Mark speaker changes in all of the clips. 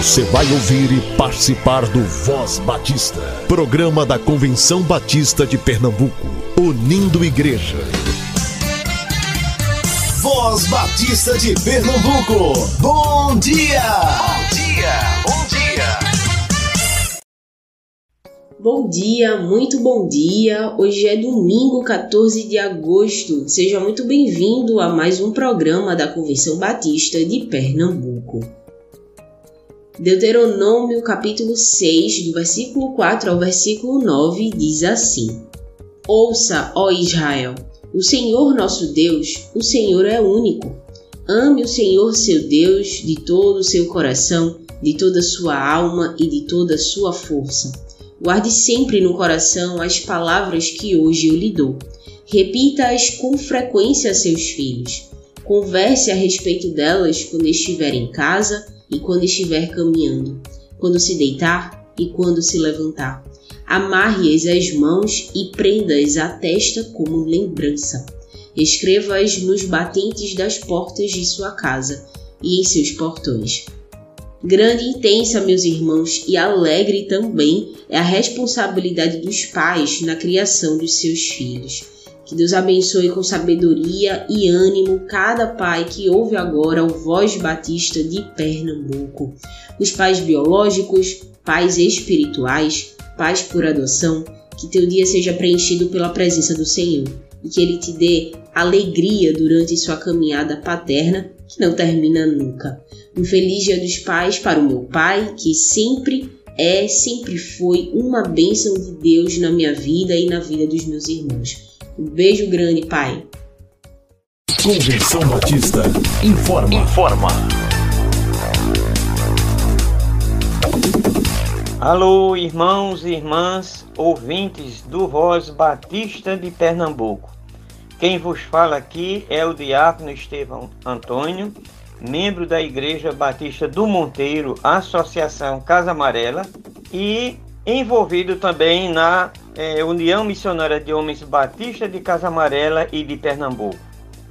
Speaker 1: Você vai ouvir e participar do Voz Batista, programa da Convenção Batista de Pernambuco, unindo igreja.
Speaker 2: Voz Batista de Pernambuco, bom dia! Bom dia, bom
Speaker 3: dia! Bom dia, muito bom dia. Hoje é domingo 14 de agosto. Seja muito bem-vindo a mais um programa da Convenção Batista de Pernambuco. Deuteronômio capítulo 6, do versículo 4 ao versículo 9, diz assim: Ouça, ó Israel, o Senhor nosso Deus, o Senhor é único. Ame o Senhor seu Deus de todo o seu coração, de toda a sua alma e de toda a sua força. Guarde sempre no coração as palavras que hoje eu lhe dou. Repita-as com frequência a seus filhos. Converse a respeito delas quando estiver em casa e quando estiver caminhando, quando se deitar e quando se levantar. Amarre-as às mãos e prenda-as à testa como lembrança. Escreva-as nos batentes das portas de sua casa e em seus portões. Grande e intensa, meus irmãos, e alegre também é a responsabilidade dos pais na criação dos seus filhos. Que Deus abençoe com sabedoria e ânimo cada pai que ouve agora o Voz Batista de Pernambuco. Os pais biológicos, pais espirituais, pais por adoção, que teu dia seja preenchido pela presença do Senhor e que Ele te dê alegria durante sua caminhada paterna que não termina nunca. Um feliz Dia dos Pais para o meu pai, que sempre é, sempre foi uma bênção de Deus na minha vida e na vida dos meus irmãos. Um beijo grande, pai.
Speaker 1: Convenção Batista informa. Informa.
Speaker 4: Alô, irmãos e irmãs, ouvintes do Voz Batista de Pernambuco. Quem vos fala aqui é o diácono Estevão Antônio, membro da Igreja Batista do Monteiro, Associação Casa Amarela, e envolvido também na é, União Missionária de Homens Batista de Casa Amarela e de Pernambuco.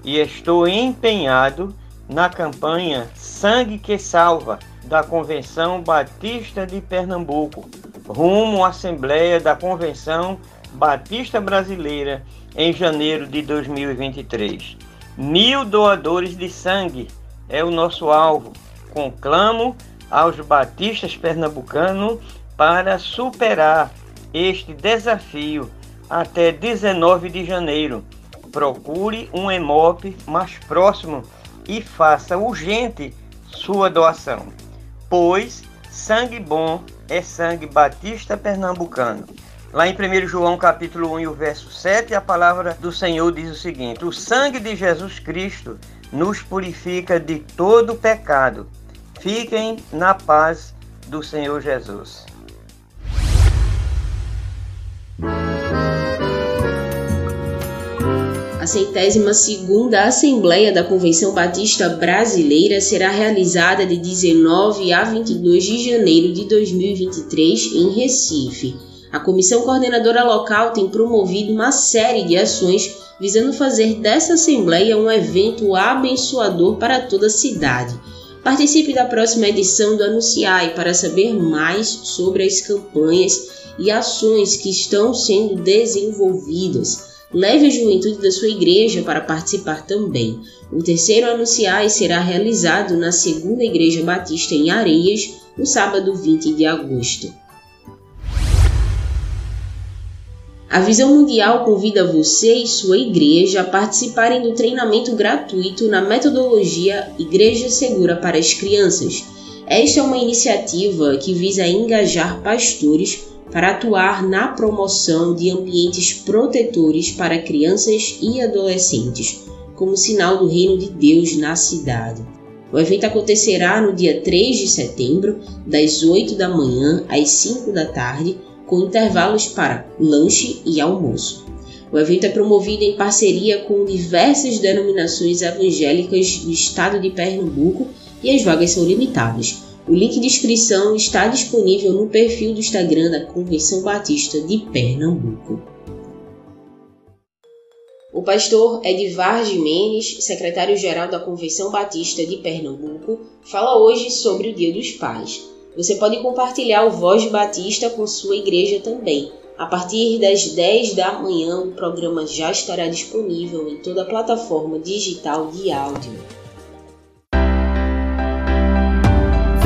Speaker 4: E estou empenhado na campanha Sangue que Salva da Convenção Batista de Pernambuco, rumo à Assembleia da Convenção Batista Brasileira em janeiro de 2023. Mil doadores de sangue é o nosso alvo. Conclamo aos batistas pernambucanos para superar este desafio até 19 de janeiro. Procure um EMOP mais próximo e faça urgente sua doação, pois sangue bom é sangue batista pernambucano. Lá em 1 João capítulo 1 e o verso 7, a palavra do Senhor diz o seguinte: O sangue de Jesus Cristo nos purifica de todo pecado. Fiquem na paz do Senhor Jesus.
Speaker 3: Centésima segunda Assembleia da Convenção Batista Brasileira será realizada de 19 a 22 de janeiro de 2023 em Recife. A comissão coordenadora local tem promovido uma série de ações visando fazer dessa Assembleia um evento abençoador para toda a cidade. Participe da próxima edição do Anunciai para saber mais sobre as campanhas e ações que estão sendo desenvolvidas. Leve a juventude da sua igreja para participar também. O terceiro anunciar será realizado na segunda Igreja Batista em Areias, no sábado 20 de agosto. A Visão Mundial convida você e sua igreja a participarem do treinamento gratuito na metodologia Igreja Segura para as Crianças. Esta é uma iniciativa que visa engajar pastores para atuar na promoção de ambientes protetores para crianças e adolescentes, como sinal do reino de Deus na cidade. O evento acontecerá no dia 3 de setembro, das 8 da manhã às 5 da tarde, com intervalos para lanche e almoço. O evento é promovido em parceria com diversas denominações evangélicas do estado de Pernambuco e as vagas são limitadas. O link de inscrição está disponível no perfil do Instagram da Convenção Batista de Pernambuco. O pastor Edvar Jimenez, secretário-geral da Convenção Batista de Pernambuco, fala hoje sobre o Dia dos Pais. Você pode compartilhar o Voz Batista com sua igreja também. A partir das 10 da manhã, o programa já estará disponível em toda a plataforma digital de áudio.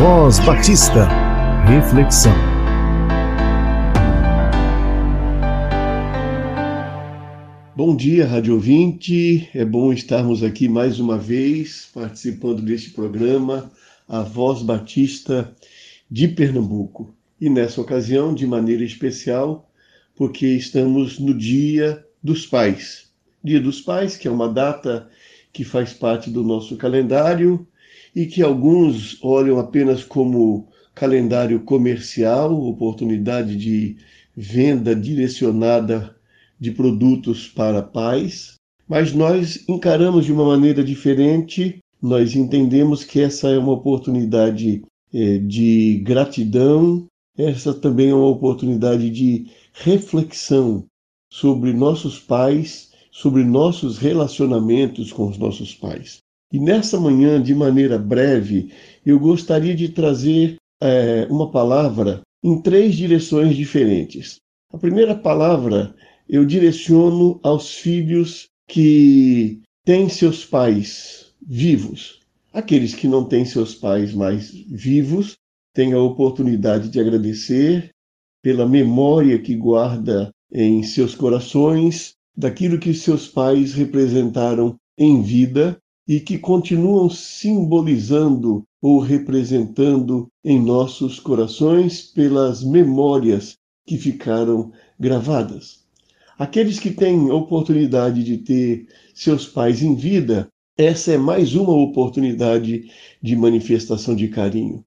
Speaker 1: Voz Batista. Reflexão.
Speaker 5: Bom dia, Rádio Ouvinte. É bom estarmos aqui mais uma vez participando deste programa, A Voz Batista de Pernambuco. E nessa ocasião, de maneira especial, porque estamos no Dia dos Pais. Dia dos Pais, que é uma data que faz parte do nosso calendário e que alguns olham apenas como calendário comercial, oportunidade de venda direcionada de produtos para pais, mas nós encaramos de uma maneira diferente, nós entendemos que essa é uma oportunidade é, de gratidão, essa também é uma oportunidade de reflexão sobre nossos pais, sobre nossos relacionamentos com os nossos pais. E nessa manhã, de maneira breve, eu gostaria de trazer é, uma palavra em três direções diferentes. A primeira palavra eu direciono aos filhos que têm seus pais vivos. Aqueles que não têm seus pais mais vivos têm a oportunidade de agradecer pela memória que guarda em seus corações daquilo que seus pais representaram em vida e que continuam simbolizando ou representando em nossos corações pelas memórias que ficaram gravadas. Aqueles que têm oportunidade de ter seus pais em vida essa é mais uma oportunidade de manifestação de carinho.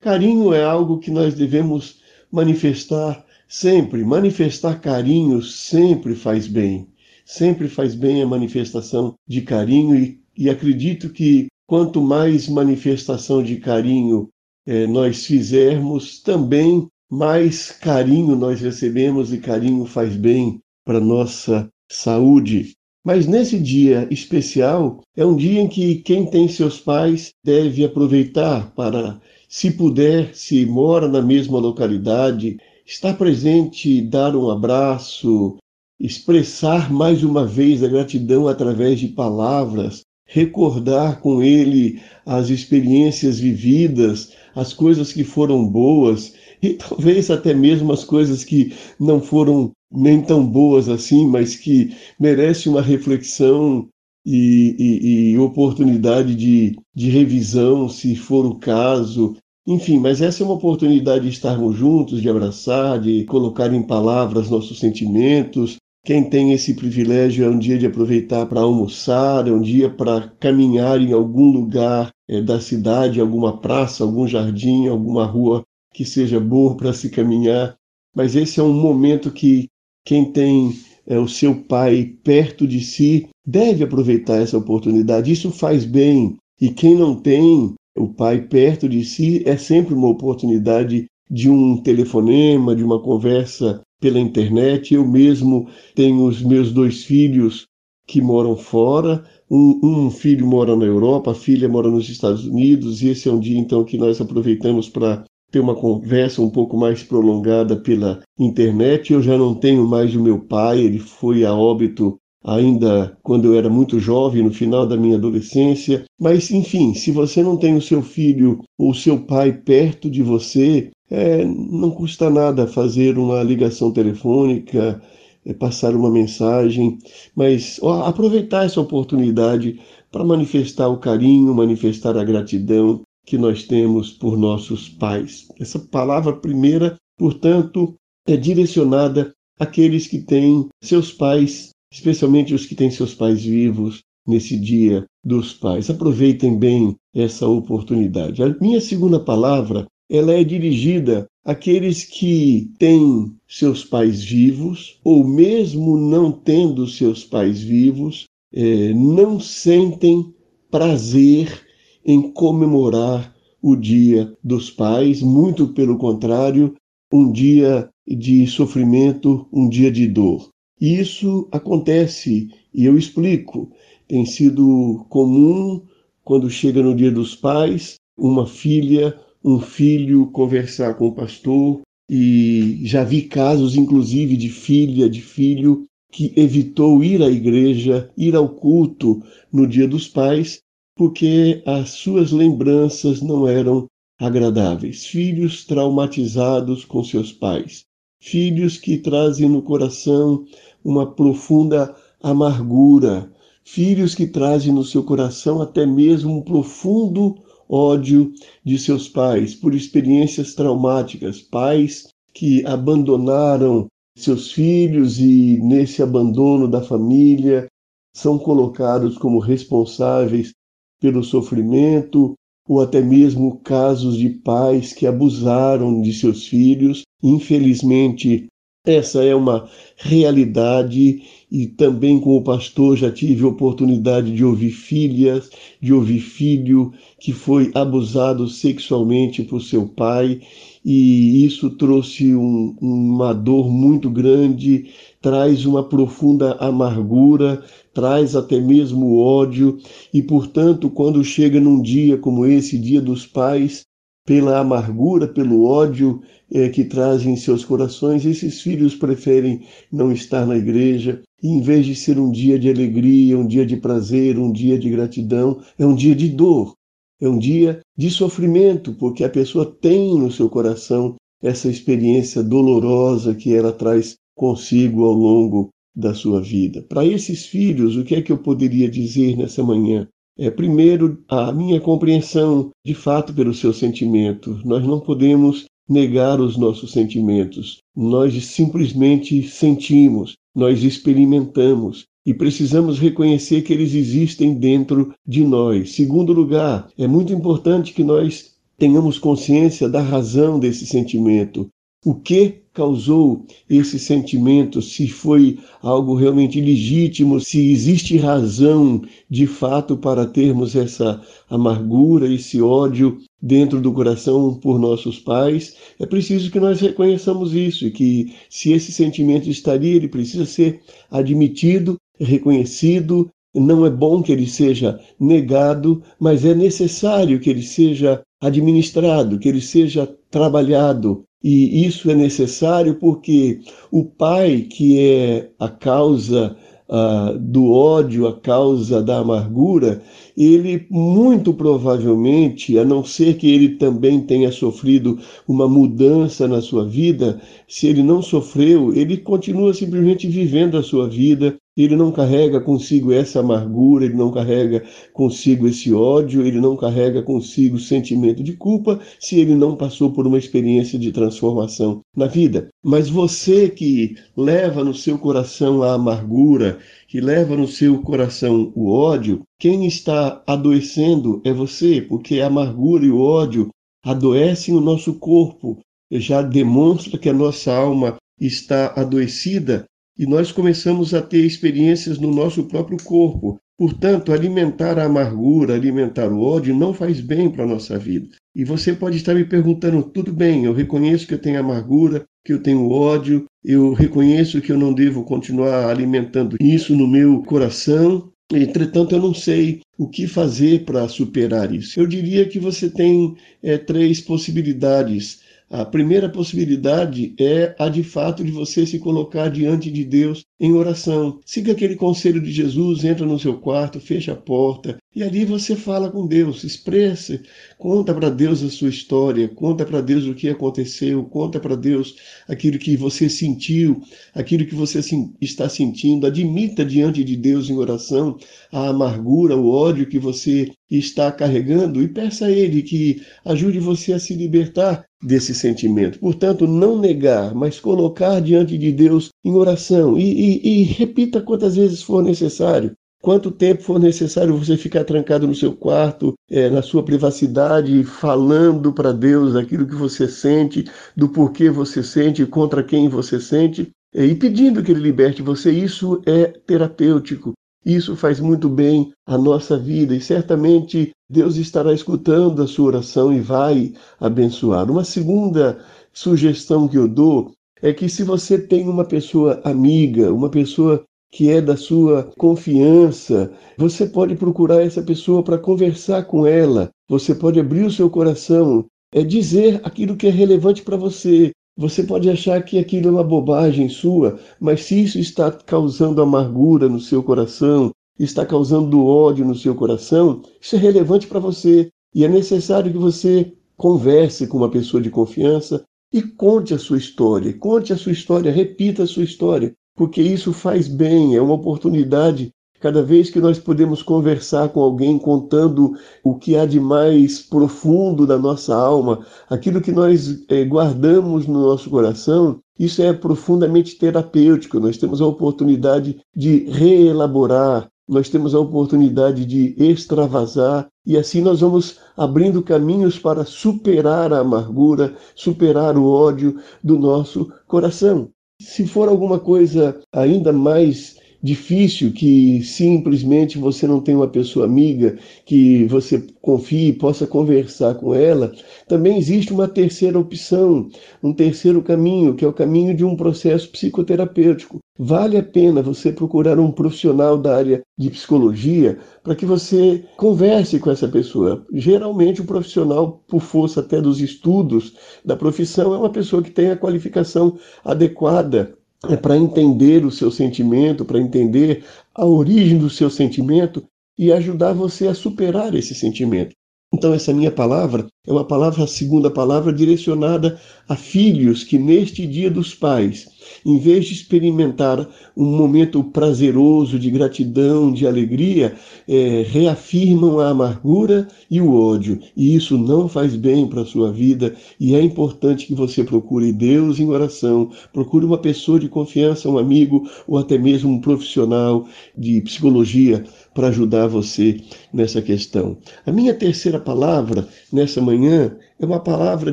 Speaker 5: Carinho é algo que nós devemos manifestar sempre. Manifestar carinho sempre faz bem. Sempre faz bem a manifestação de carinho, e, e acredito que quanto mais manifestação de carinho eh, nós fizermos, também mais carinho nós recebemos e carinho faz bem para nossa saúde. Mas nesse dia especial é um dia em que quem tem seus pais deve aproveitar para, se puder, se mora na mesma localidade, estar presente, dar um abraço, expressar mais uma vez a gratidão através de palavras, recordar com ele as experiências vividas, as coisas que foram boas e talvez até mesmo as coisas que não foram nem tão boas assim, mas que merece uma reflexão e, e, e oportunidade de, de revisão, se for o caso. Enfim, mas essa é uma oportunidade de estarmos juntos, de abraçar, de colocar em palavras nossos sentimentos. Quem tem esse privilégio é um dia de aproveitar para almoçar, é um dia para caminhar em algum lugar é, da cidade, alguma praça, algum jardim, alguma rua que seja boa para se caminhar. Mas esse é um momento que quem tem é, o seu pai perto de si deve aproveitar essa oportunidade. Isso faz bem. E quem não tem o pai perto de si é sempre uma oportunidade de um telefonema, de uma conversa pela internet. Eu mesmo tenho os meus dois filhos que moram fora. Um, um, filho mora na Europa, a filha mora nos Estados Unidos, e esse é um dia então que nós aproveitamos para ter uma conversa um pouco mais prolongada pela internet. Eu já não tenho mais o meu pai, ele foi a óbito ainda quando eu era muito jovem, no final da minha adolescência. Mas, enfim, se você não tem o seu filho ou seu pai perto de você, é, não custa nada fazer uma ligação telefônica, é, passar uma mensagem, mas ó, aproveitar essa oportunidade para manifestar o carinho, manifestar a gratidão que nós temos por nossos pais. Essa palavra primeira, portanto, é direcionada àqueles que têm seus pais, especialmente os que têm seus pais vivos nesse dia dos pais. Aproveitem bem essa oportunidade. A minha segunda palavra, ela é dirigida àqueles que têm seus pais vivos ou mesmo não tendo seus pais vivos, é, não sentem prazer em comemorar o Dia dos Pais, muito pelo contrário, um dia de sofrimento, um dia de dor. Isso acontece, e eu explico. Tem sido comum, quando chega no Dia dos Pais, uma filha um filho conversar com o pastor e já vi casos, inclusive, de filha, de filho que evitou ir à igreja, ir ao culto no Dia dos Pais, porque as suas lembranças não eram agradáveis. Filhos traumatizados com seus pais, filhos que trazem no coração uma profunda amargura, filhos que trazem no seu coração até mesmo um profundo ódio de seus pais por experiências traumáticas, pais que abandonaram seus filhos e nesse abandono da família são colocados como responsáveis pelo sofrimento ou até mesmo casos de pais que abusaram de seus filhos. Infelizmente, essa é uma realidade e também como pastor já tive oportunidade de ouvir filhas, de ouvir filho que foi abusado sexualmente por seu pai e isso trouxe um, uma dor muito grande, traz uma profunda amargura, traz até mesmo ódio e portanto quando chega num dia como esse, dia dos pais, pela amargura, pelo ódio é, que trazem em seus corações, esses filhos preferem não estar na igreja. E em vez de ser um dia de alegria, um dia de prazer, um dia de gratidão, é um dia de dor, é um dia de sofrimento, porque a pessoa tem no seu coração essa experiência dolorosa que ela traz consigo ao longo da sua vida. Para esses filhos, o que é que eu poderia dizer nessa manhã? É, primeiro, a minha compreensão de fato pelo seu sentimento. Nós não podemos negar os nossos sentimentos. Nós simplesmente sentimos, nós experimentamos e precisamos reconhecer que eles existem dentro de nós. Segundo lugar, é muito importante que nós tenhamos consciência da razão desse sentimento. O que causou esse sentimento, se foi algo realmente legítimo, se existe razão de fato para termos essa amargura, esse ódio dentro do coração por nossos pais, é preciso que nós reconheçamos isso e que se esse sentimento estaria, ele precisa ser admitido, reconhecido. Não é bom que ele seja negado, mas é necessário que ele seja administrado, que ele seja trabalhado, e isso é necessário porque o pai, que é a causa uh, do ódio, a causa da amargura, ele muito provavelmente, a não ser que ele também tenha sofrido uma mudança na sua vida, se ele não sofreu, ele continua simplesmente vivendo a sua vida ele não carrega consigo essa amargura, ele não carrega consigo esse ódio, ele não carrega consigo o sentimento de culpa se ele não passou por uma experiência de transformação na vida. Mas você que leva no seu coração a amargura, que leva no seu coração o ódio, quem está adoecendo é você, porque a amargura e o ódio adoecem o nosso corpo, já demonstra que a nossa alma está adoecida e nós começamos a ter experiências no nosso próprio corpo. Portanto, alimentar a amargura, alimentar o ódio não faz bem para a nossa vida. E você pode estar me perguntando: tudo bem, eu reconheço que eu tenho amargura, que eu tenho ódio, eu reconheço que eu não devo continuar alimentando isso no meu coração. Entretanto, eu não sei o que fazer para superar isso. Eu diria que você tem é, três possibilidades a primeira possibilidade é a de fato de você se colocar diante de Deus em oração. Siga aquele conselho de Jesus, entra no seu quarto, fecha a porta e ali você fala com Deus, expresse, conta para Deus a sua história, conta para Deus o que aconteceu, conta para Deus aquilo que você sentiu, aquilo que você está sentindo. Admita diante de Deus em oração a amargura, o ódio que você está carregando e peça a Ele que ajude você a se libertar desse sentimento. Portanto, não negar, mas colocar diante de Deus em oração e, e, e repita quantas vezes for necessário. Quanto tempo for necessário você ficar trancado no seu quarto, é, na sua privacidade, falando para Deus aquilo que você sente, do porquê você sente, contra quem você sente, é, e pedindo que Ele liberte você, isso é terapêutico. Isso faz muito bem à nossa vida e certamente Deus estará escutando a sua oração e vai abençoar. Uma segunda sugestão que eu dou é que se você tem uma pessoa amiga, uma pessoa que é da sua confiança, você pode procurar essa pessoa para conversar com ela. Você pode abrir o seu coração é dizer aquilo que é relevante para você. Você pode achar que aquilo é uma bobagem sua, mas se isso está causando amargura no seu coração, está causando ódio no seu coração, isso é relevante para você. E é necessário que você converse com uma pessoa de confiança e conte a sua história. Conte a sua história, repita a sua história, porque isso faz bem, é uma oportunidade. Cada vez que nós podemos conversar com alguém contando o que há de mais profundo da nossa alma, aquilo que nós é, guardamos no nosso coração, isso é profundamente terapêutico. Nós temos a oportunidade de reelaborar, nós temos a oportunidade de extravasar e assim nós vamos abrindo caminhos para superar a amargura, superar o ódio do nosso coração. Se for alguma coisa ainda mais difícil que simplesmente você não tem uma pessoa amiga que você confie, possa conversar com ela, também existe uma terceira opção, um terceiro caminho, que é o caminho de um processo psicoterapêutico. Vale a pena você procurar um profissional da área de psicologia para que você converse com essa pessoa. Geralmente, o profissional, por força até dos estudos da profissão, é uma pessoa que tem a qualificação adequada é para entender o seu sentimento, para entender a origem do seu sentimento e ajudar você a superar esse sentimento. Então, essa minha palavra é uma palavra, a segunda palavra, direcionada a filhos que, neste dia dos pais, em vez de experimentar um momento prazeroso de gratidão, de alegria, é, reafirmam a amargura e o ódio. E isso não faz bem para a sua vida. E é importante que você procure Deus em oração, procure uma pessoa de confiança, um amigo ou até mesmo um profissional de psicologia para ajudar você nessa questão. A minha terceira palavra nessa manhã é uma palavra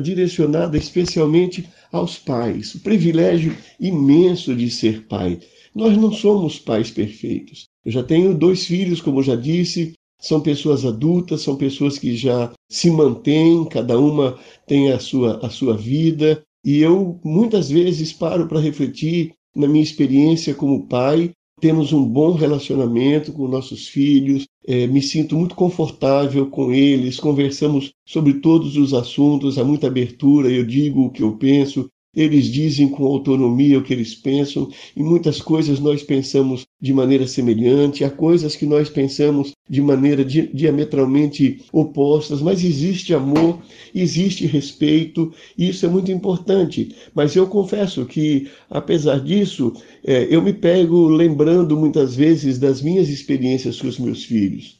Speaker 5: direcionada especialmente aos pais, o privilégio imenso de ser pai. Nós não somos pais perfeitos. Eu já tenho dois filhos, como já disse, são pessoas adultas, são pessoas que já se mantêm, cada uma tem a sua, a sua vida, e eu muitas vezes paro para refletir na minha experiência como pai temos um bom relacionamento com nossos filhos, é, me sinto muito confortável com eles, conversamos sobre todos os assuntos, há muita abertura, eu digo o que eu penso, eles dizem com autonomia o que eles pensam, e muitas coisas nós pensamos de maneira semelhante, há coisas que nós pensamos de maneira di diametralmente opostas, mas existe amor, existe respeito, e isso é muito importante. Mas eu confesso que, apesar disso, é, eu me pego lembrando muitas vezes das minhas experiências com os meus filhos.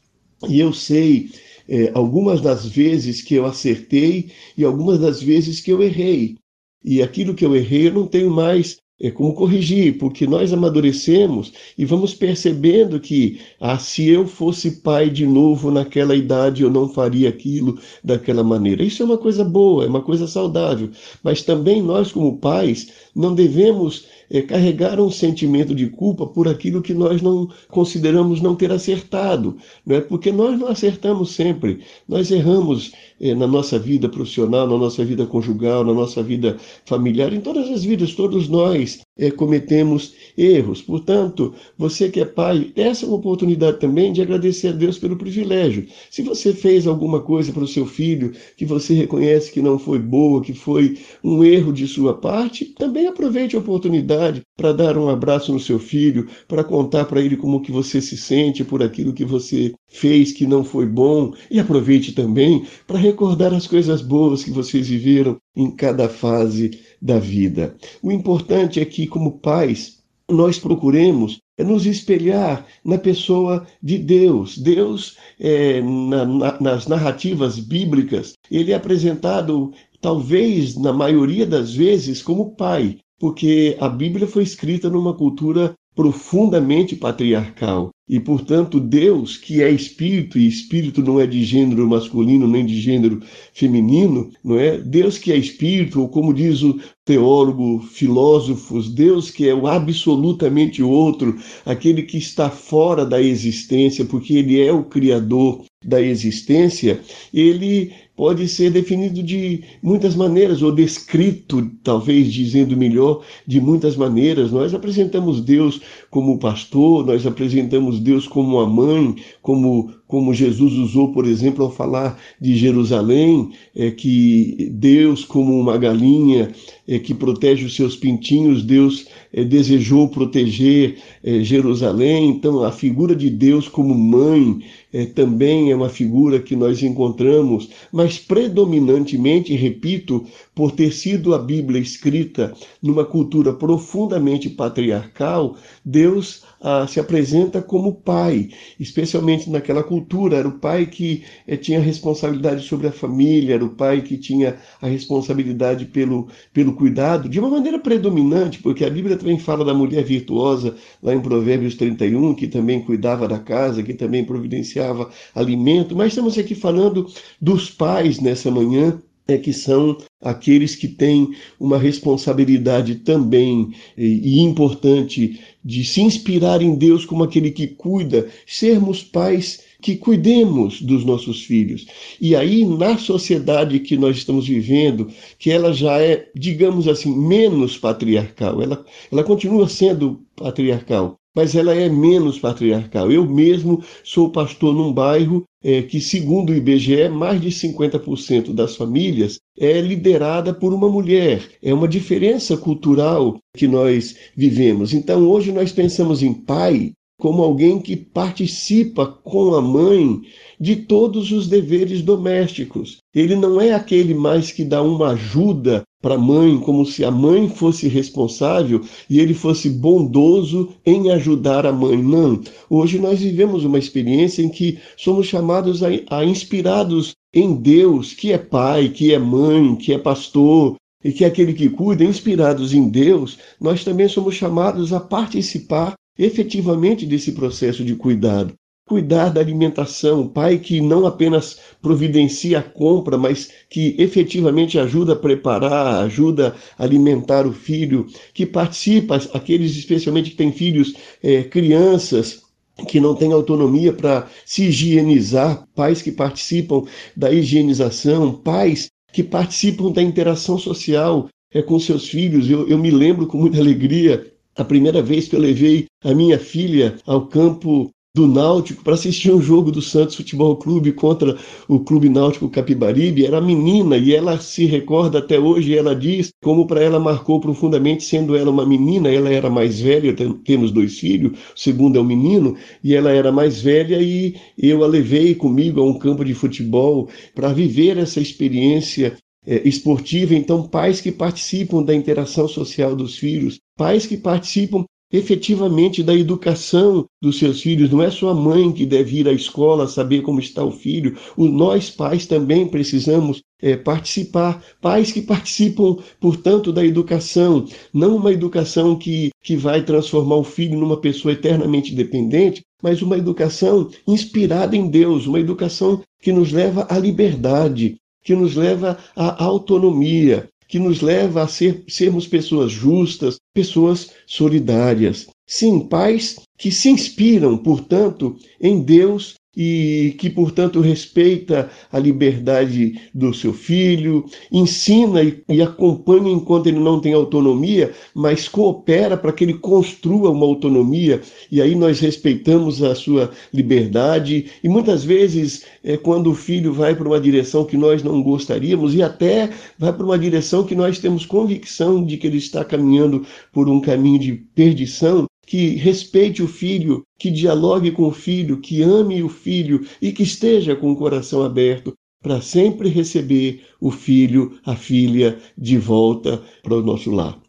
Speaker 5: E eu sei é, algumas das vezes que eu acertei e algumas das vezes que eu errei. E aquilo que eu errei, eu não tenho mais é, como corrigir, porque nós amadurecemos e vamos percebendo que, ah, se eu fosse pai de novo naquela idade, eu não faria aquilo daquela maneira. Isso é uma coisa boa, é uma coisa saudável. Mas também nós, como pais, não devemos é, carregar um sentimento de culpa por aquilo que nós não consideramos não ter acertado, né? porque nós não acertamos sempre, nós erramos é, na nossa vida profissional, na nossa vida conjugal, na nossa vida familiar, em todas as vidas, todos nós é, cometemos erros. Portanto, você que é pai, essa é uma oportunidade também de agradecer a Deus pelo privilégio. Se você fez alguma coisa para o seu filho que você reconhece que não foi boa, que foi um erro de sua parte, também aproveite a oportunidade para dar um abraço no seu filho, para contar para ele como que você se sente por aquilo que você fez que não foi bom e aproveite também para recordar as coisas boas que vocês viveram em cada fase da vida. O importante é que, como pais, nós procuremos nos espelhar na pessoa de Deus. Deus, é, na, na, nas narrativas bíblicas, ele é apresentado, talvez, na maioria das vezes, como pai, porque a Bíblia foi escrita numa cultura profundamente patriarcal. E, portanto, Deus, que é espírito, e espírito não é de gênero masculino nem de gênero feminino, não é? Deus que é espírito, ou como diz o teólogo, filósofos, Deus que é o absolutamente outro, aquele que está fora da existência, porque ele é o criador da existência, ele pode ser definido de muitas maneiras, ou descrito, talvez dizendo melhor, de muitas maneiras. Nós apresentamos Deus como pastor, nós apresentamos Deus como a mãe, como como Jesus usou, por exemplo, ao falar de Jerusalém, é que Deus, como uma galinha que protege os seus pintinhos, Deus é, desejou proteger é, Jerusalém. Então, a figura de Deus como mãe também é uma figura que nós encontramos, mas predominantemente, repito, por ter sido a Bíblia escrita numa cultura profundamente patriarcal, Deus ah, se apresenta como pai, especialmente naquela cultura. Era o pai que eh, tinha responsabilidade sobre a família, era o pai que tinha a responsabilidade pelo, pelo cuidado, de uma maneira predominante, porque a Bíblia também fala da mulher virtuosa, lá em Provérbios 31, que também cuidava da casa, que também providenciava alimento. Mas estamos aqui falando dos pais nessa manhã é que são aqueles que têm uma responsabilidade também e, importante de se inspirar em Deus como aquele que cuida, sermos pais que cuidemos dos nossos filhos. E aí, na sociedade que nós estamos vivendo, que ela já é, digamos assim, menos patriarcal, ela, ela continua sendo patriarcal, mas ela é menos patriarcal. Eu mesmo sou pastor num bairro é, que, segundo o IBGE, mais de 50% das famílias é liderada por uma mulher. É uma diferença cultural que nós vivemos. Então, hoje nós pensamos em pai como alguém que participa com a mãe de todos os deveres domésticos. Ele não é aquele mais que dá uma ajuda para a mãe, como se a mãe fosse responsável e ele fosse bondoso em ajudar a mãe. Não. Hoje nós vivemos uma experiência em que somos chamados a, a inspirados em Deus, que é pai, que é mãe, que é pastor, e que é aquele que cuida, inspirados em Deus, nós também somos chamados a participar efetivamente desse processo de cuidado. Cuidar da alimentação, pai que não apenas providencia a compra, mas que efetivamente ajuda a preparar, ajuda a alimentar o filho, que participa, aqueles especialmente que têm filhos, é, crianças, que não têm autonomia para se higienizar, pais que participam da higienização, pais que participam da interação social é, com seus filhos. Eu, eu me lembro com muita alegria a primeira vez que eu levei a minha filha ao campo do Náutico para assistir um jogo do Santos Futebol Clube contra o Clube Náutico Capibaribe, era menina e ela se recorda até hoje, ela diz como para ela marcou profundamente, sendo ela uma menina, ela era mais velha, temos dois filhos, o segundo é um menino, e ela era mais velha e eu a levei comigo a um campo de futebol para viver essa experiência é, esportiva, então pais que participam da interação social dos filhos, pais que participam efetivamente da educação dos seus filhos. Não é só a mãe que deve ir à escola saber como está o filho. O, nós, pais, também precisamos é, participar. Pais que participam, portanto, da educação. Não uma educação que, que vai transformar o filho numa pessoa eternamente dependente, mas uma educação inspirada em Deus, uma educação que nos leva à liberdade, que nos leva à autonomia, que nos leva a ser, sermos pessoas justas, pessoas solidárias. Sim, pais que se inspiram, portanto, em Deus e que, portanto, respeita a liberdade do seu filho, ensina e, acompanha enquanto ele não tem autonomia, mas coopera para que ele construa uma autonomia, e aí nós respeitamos a sua liberdade, e muitas vezes, é, quando o filho vai para uma direção que nós não gostaríamos, e até vai para uma direção que nós temos convicção de que ele está caminhando por um caminho de perdição, que respeite o filho, que dialogue com o filho, que ame o filho e que esteja com o coração aberto para sempre receber o filho, a filha de volta para o nosso lar.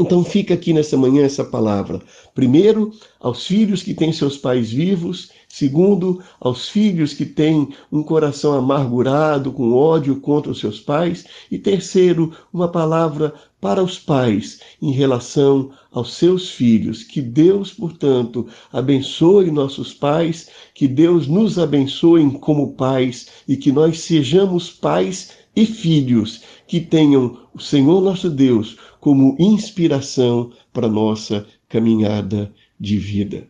Speaker 5: Então fica aqui nessa manhã essa palavra. Primeiro, aos filhos que têm seus pais vivos. Segundo, aos filhos que têm um coração amargurado, com ódio contra os seus pais. E terceiro, uma palavra para os pais em relação aos seus filhos. Que Deus, portanto, abençoe nossos pais, que Deus nos abençoe como pais e que nós sejamos pais e filhos que tenham o Senhor nosso Deus como inspiração para nossa caminhada de vida.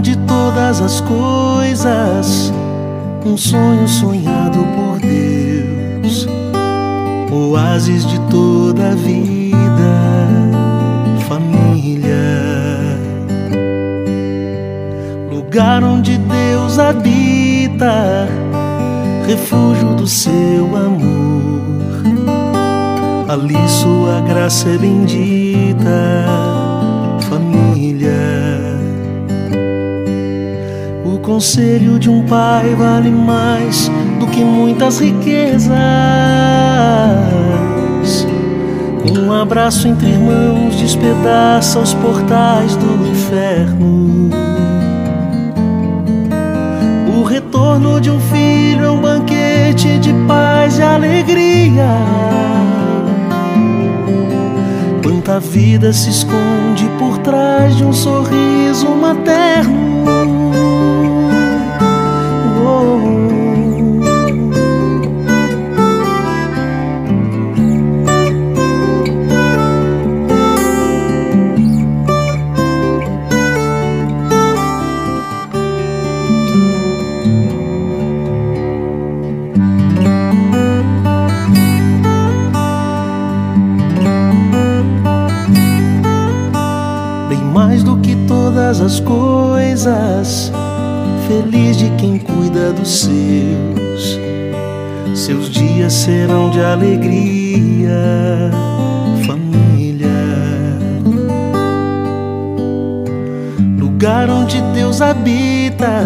Speaker 6: De todas as coisas, um sonho sonhado por Deus, oásis de toda a vida, família, lugar onde Deus habita, refúgio do seu amor. Ali sua graça é bendita conselho de um pai vale mais do que muitas riquezas. Um abraço entre irmãos despedaça os portais do inferno. O retorno de um filho é um banquete de paz e alegria. Quanta vida se esconde por trás de um sorriso materno. Feliz de quem cuida dos seus. Seus dias serão de alegria, família. Lugar onde Deus habita,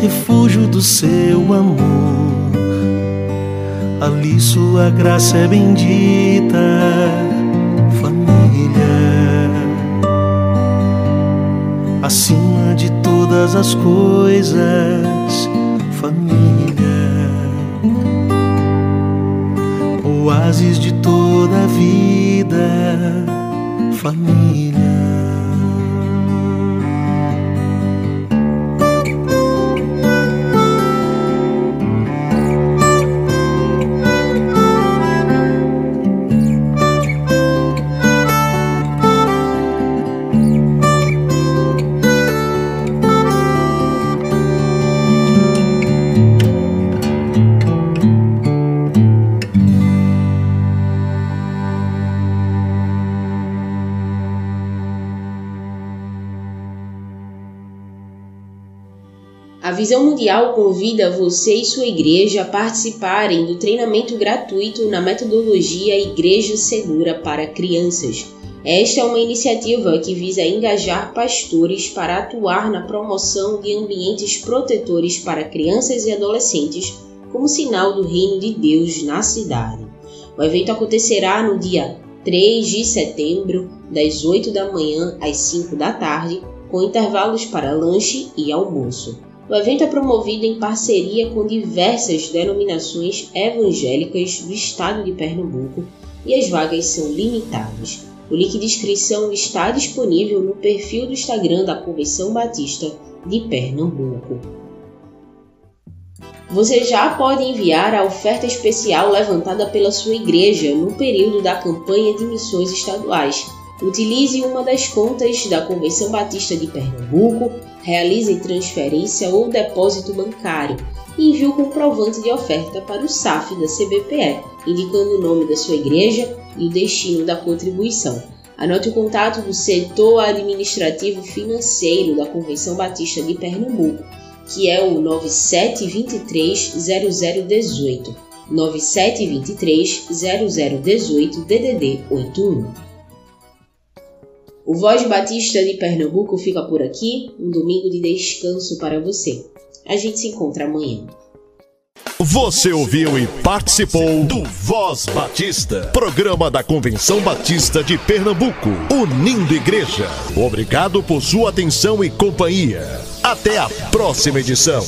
Speaker 6: refúgio do seu amor. Ali sua graça é bendita acima de todas as coisas, família, oásis de toda a vida, família.
Speaker 3: Visão Mundial convida você e sua igreja a participarem do treinamento gratuito na metodologia Igreja Segura para Crianças. Esta é uma iniciativa que visa engajar pastores para atuar na promoção de ambientes protetores para crianças e adolescentes como sinal do reino de Deus na cidade. O evento acontecerá no dia 3 de setembro, das 8 da manhã às 5 da tarde, com intervalos para lanche e almoço. O evento é promovido em parceria com diversas denominações evangélicas do estado de Pernambuco e as vagas são limitadas. O link de inscrição está disponível no perfil do Instagram da Convenção Batista de Pernambuco. Você já pode enviar a oferta especial levantada pela sua igreja no período da campanha de missões estaduais Utilize uma das contas da Convenção Batista de Pernambuco, realize transferência ou depósito bancário e envie o comprovante de oferta para o SAF da CBPE, indicando o nome da sua igreja e o destino da contribuição. Anote o contato do setor administrativo financeiro da Convenção Batista de Pernambuco, que é o 9723 0018. 9723 0018 DDD 81. O Voz Batista de Pernambuco fica por aqui. Um domingo de descanso para você. A gente se encontra amanhã.
Speaker 1: Você ouviu e participou do Voz Batista, programa da Convenção Batista de Pernambuco, unindo igreja. Obrigado por sua atenção e companhia. Até a próxima edição.